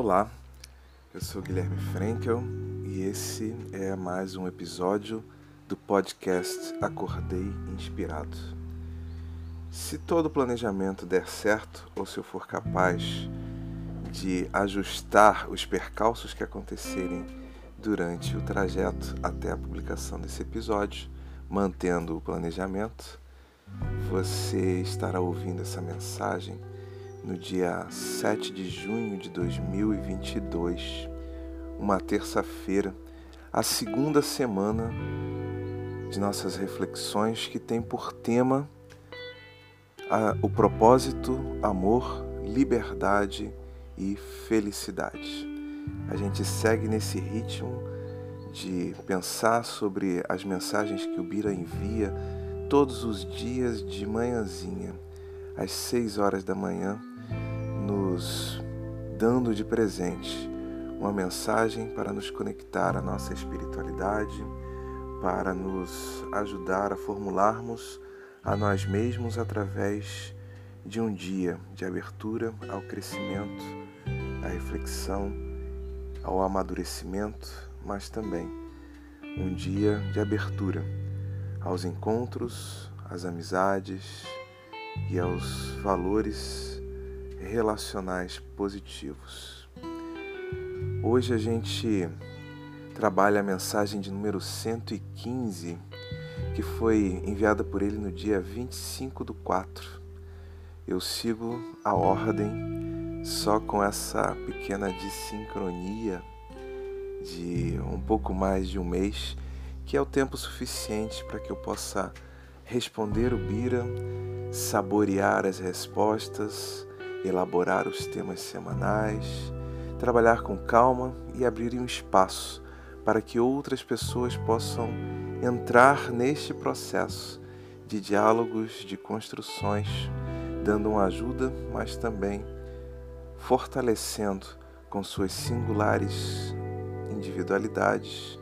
Olá, eu sou Guilherme Frankel e esse é mais um episódio do podcast Acordei Inspirado. Se todo planejamento der certo ou se eu for capaz de ajustar os percalços que acontecerem durante o trajeto até a publicação desse episódio, mantendo o planejamento, você estará ouvindo essa mensagem no dia 7 de junho de 2022, uma terça-feira, a segunda semana de nossas reflexões que tem por tema a, o propósito, amor, liberdade e felicidade. A gente segue nesse ritmo de pensar sobre as mensagens que o Bira envia todos os dias de manhãzinha, às 6 horas da manhã, nos dando de presente uma mensagem para nos conectar à nossa espiritualidade, para nos ajudar a formularmos a nós mesmos através de um dia de abertura ao crescimento, à reflexão, ao amadurecimento, mas também um dia de abertura aos encontros, às amizades e aos valores relacionais positivos. Hoje a gente trabalha a mensagem de número 115, que foi enviada por ele no dia 25 do 4. Eu sigo a ordem só com essa pequena dissincronia de um pouco mais de um mês, que é o tempo suficiente para que eu possa responder o Bira, saborear as respostas, elaborar os temas semanais, trabalhar com calma e abrir um espaço para que outras pessoas possam entrar neste processo de diálogos, de construções, dando uma ajuda, mas também fortalecendo com suas singulares individualidades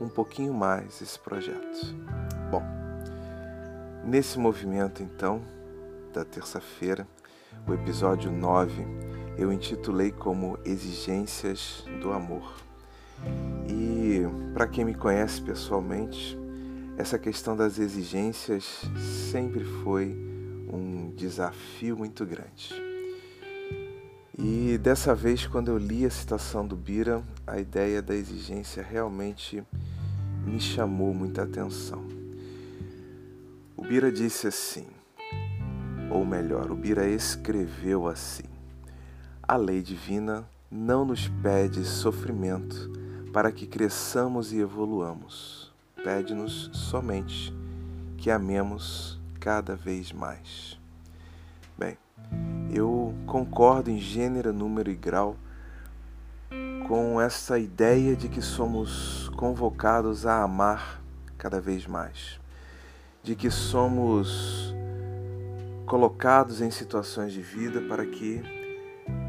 um pouquinho mais esse projeto. Bom, nesse movimento então da terça-feira, o episódio 9 eu intitulei como Exigências do Amor. E para quem me conhece pessoalmente, essa questão das exigências sempre foi um desafio muito grande. E dessa vez, quando eu li a citação do Bira, a ideia da exigência realmente me chamou muita atenção. O Bira disse assim: ou melhor, o Bira escreveu assim: A lei divina não nos pede sofrimento para que cresçamos e evoluamos. Pede-nos somente que amemos cada vez mais. Bem, eu concordo em gênero, número e grau com essa ideia de que somos convocados a amar cada vez mais, de que somos colocados em situações de vida para que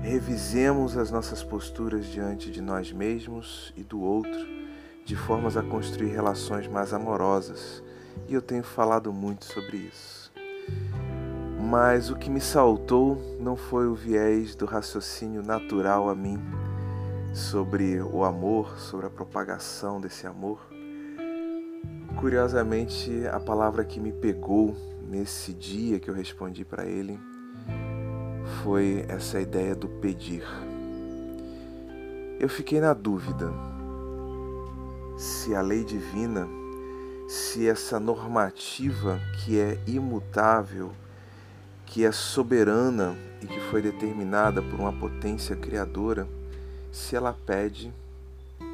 revisemos as nossas posturas diante de nós mesmos e do outro, de formas a construir relações mais amorosas. E eu tenho falado muito sobre isso. Mas o que me saltou não foi o viés do raciocínio natural a mim sobre o amor, sobre a propagação desse amor. Curiosamente, a palavra que me pegou nesse dia que eu respondi para ele foi essa ideia do pedir. Eu fiquei na dúvida se a lei divina, se essa normativa que é imutável, que é soberana e que foi determinada por uma potência criadora, se ela pede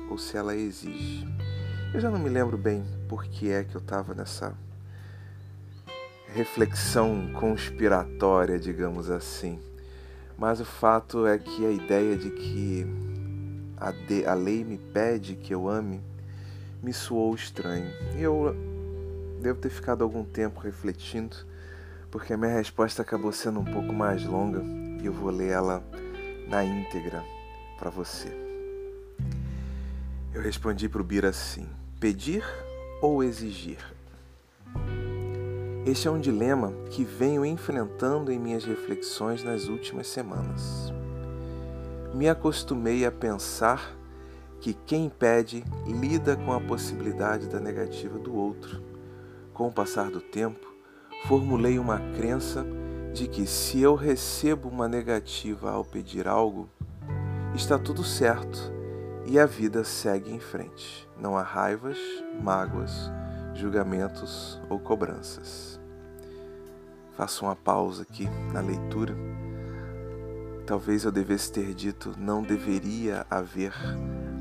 ou se ela exige. Eu já não me lembro bem por que é que eu estava nessa reflexão conspiratória, digamos assim. Mas o fato é que a ideia de que a, de, a lei me pede que eu ame me soou estranho. E eu devo ter ficado algum tempo refletindo, porque a minha resposta acabou sendo um pouco mais longa e eu vou ler ela na íntegra para você. Eu respondi para o Bira assim: pedir ou exigir? Este é um dilema que venho enfrentando em minhas reflexões nas últimas semanas. me acostumei a pensar que quem pede lida com a possibilidade da negativa do outro. Com o passar do tempo, formulei uma crença de que se eu recebo uma negativa ao pedir algo, está tudo certo e a vida segue em frente. Não há raivas, mágoas, julgamentos ou cobranças. Faço uma pausa aqui na leitura. Talvez eu devesse ter dito não deveria haver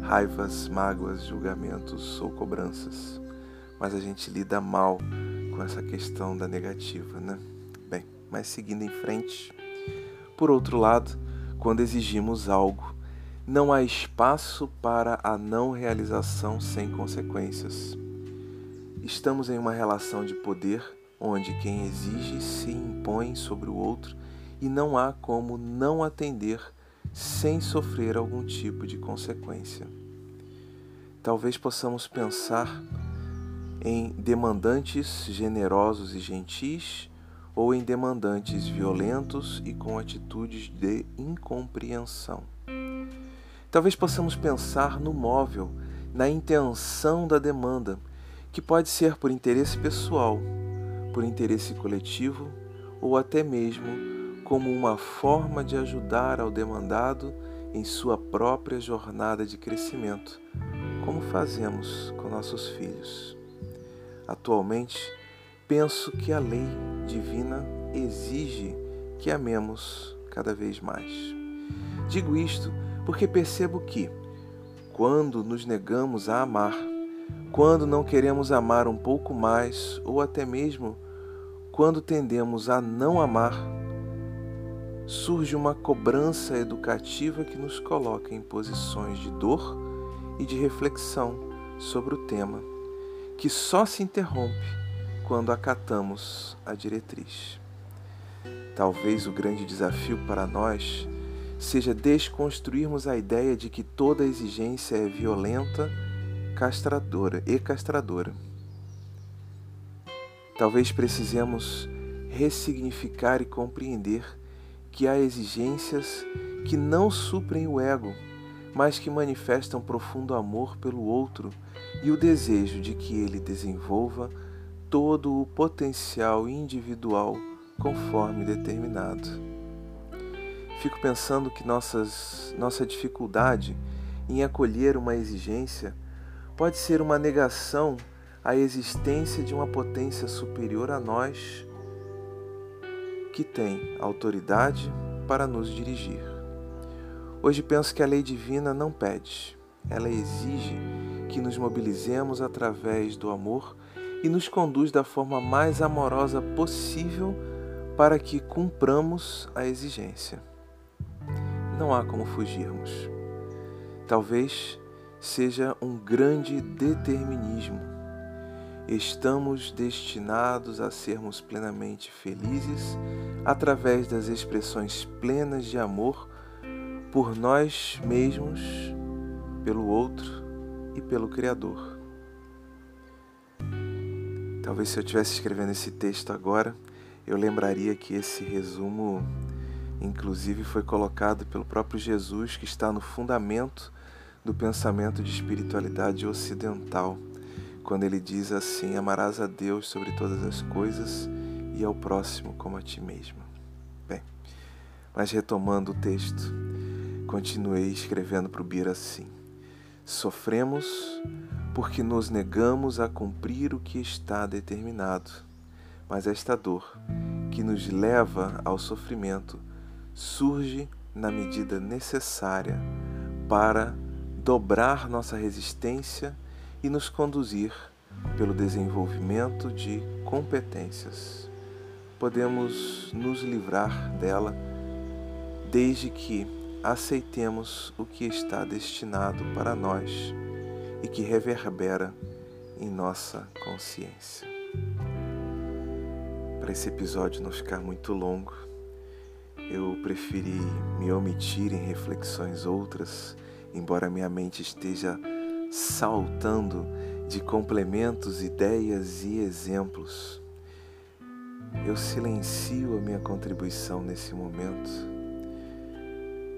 raivas, mágoas, julgamentos ou cobranças, mas a gente lida mal com essa questão da negativa, né? Bem, mas seguindo em frente. Por outro lado, quando exigimos algo, não há espaço para a não realização sem consequências. Estamos em uma relação de poder onde quem exige se impõe sobre o outro e não há como não atender sem sofrer algum tipo de consequência. Talvez possamos pensar em demandantes generosos e gentis ou em demandantes violentos e com atitudes de incompreensão. Talvez possamos pensar no móvel, na intenção da demanda, que pode ser por interesse pessoal, por interesse coletivo ou até mesmo como uma forma de ajudar ao demandado em sua própria jornada de crescimento, como fazemos com nossos filhos. Atualmente, penso que a lei divina exige que amemos cada vez mais. Digo isto porque percebo que, quando nos negamos a amar, quando não queremos amar um pouco mais, ou até mesmo quando tendemos a não amar, surge uma cobrança educativa que nos coloca em posições de dor e de reflexão sobre o tema, que só se interrompe quando acatamos a diretriz. Talvez o grande desafio para nós seja desconstruirmos a ideia de que toda exigência é violenta, castradora e castradora. Talvez precisemos ressignificar e compreender que há exigências que não suprem o ego, mas que manifestam profundo amor pelo outro e o desejo de que ele desenvolva todo o potencial individual conforme determinado. Fico pensando que nossas, nossa dificuldade em acolher uma exigência pode ser uma negação à existência de uma potência superior a nós que tem autoridade para nos dirigir. Hoje penso que a lei divina não pede, ela exige que nos mobilizemos através do amor e nos conduz da forma mais amorosa possível para que cumpramos a exigência não há como fugirmos. Talvez seja um grande determinismo. Estamos destinados a sermos plenamente felizes através das expressões plenas de amor por nós mesmos, pelo outro e pelo Criador. Talvez se eu estivesse escrevendo esse texto agora, eu lembraria que esse resumo inclusive foi colocado pelo próprio Jesus, que está no fundamento do pensamento de espiritualidade ocidental, quando ele diz assim: Amarás a Deus sobre todas as coisas e ao próximo como a ti mesmo. Bem, mas retomando o texto, continuei escrevendo para o Bira assim: Sofremos porque nos negamos a cumprir o que está determinado, mas esta dor que nos leva ao sofrimento surge na medida necessária para dobrar nossa resistência e nos conduzir pelo desenvolvimento de competências. Podemos nos livrar dela desde que aceitemos o que está destinado para nós e que reverbera em nossa consciência. Para esse episódio não ficar muito longo, eu preferi me omitir em reflexões outras, embora minha mente esteja saltando de complementos, ideias e exemplos. Eu silencio a minha contribuição nesse momento,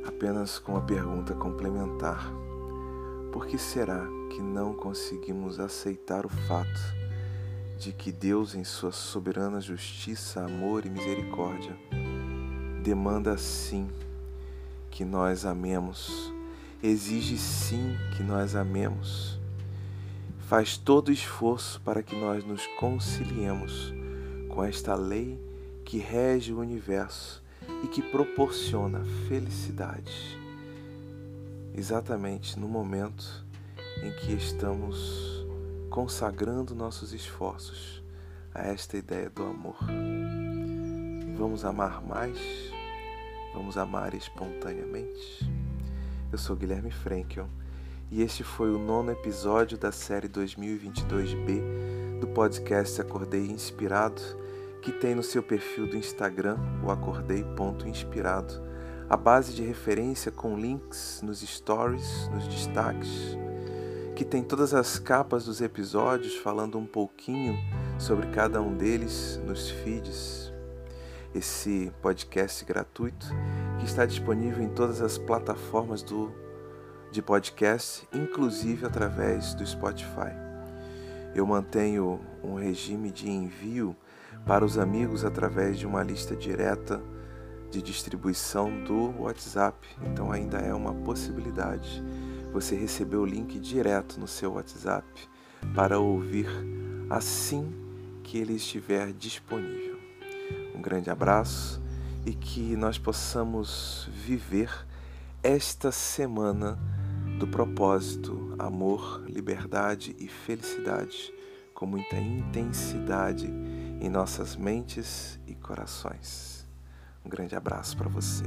apenas com uma pergunta complementar. Por que será que não conseguimos aceitar o fato de que Deus, em sua soberana justiça, amor e misericórdia, demanda sim que nós amemos, exige sim que nós amemos, faz todo esforço para que nós nos conciliemos com esta lei que rege o universo e que proporciona felicidade, exatamente no momento em que estamos consagrando nossos esforços a esta ideia do amor. Vamos amar mais? Vamos amar espontaneamente? Eu sou Guilherme Frankel e este foi o nono episódio da série 2022B do podcast Acordei Inspirado, que tem no seu perfil do Instagram o acordei.inspirado, a base de referência com links nos stories, nos destaques, que tem todas as capas dos episódios falando um pouquinho sobre cada um deles nos feeds. Esse podcast gratuito que está disponível em todas as plataformas do, de podcast, inclusive através do Spotify. Eu mantenho um regime de envio para os amigos através de uma lista direta de distribuição do WhatsApp, então ainda é uma possibilidade você receber o link direto no seu WhatsApp para ouvir assim que ele estiver disponível. Um grande abraço e que nós possamos viver esta semana do propósito, amor, liberdade e felicidade com muita intensidade em nossas mentes e corações. Um grande abraço para você.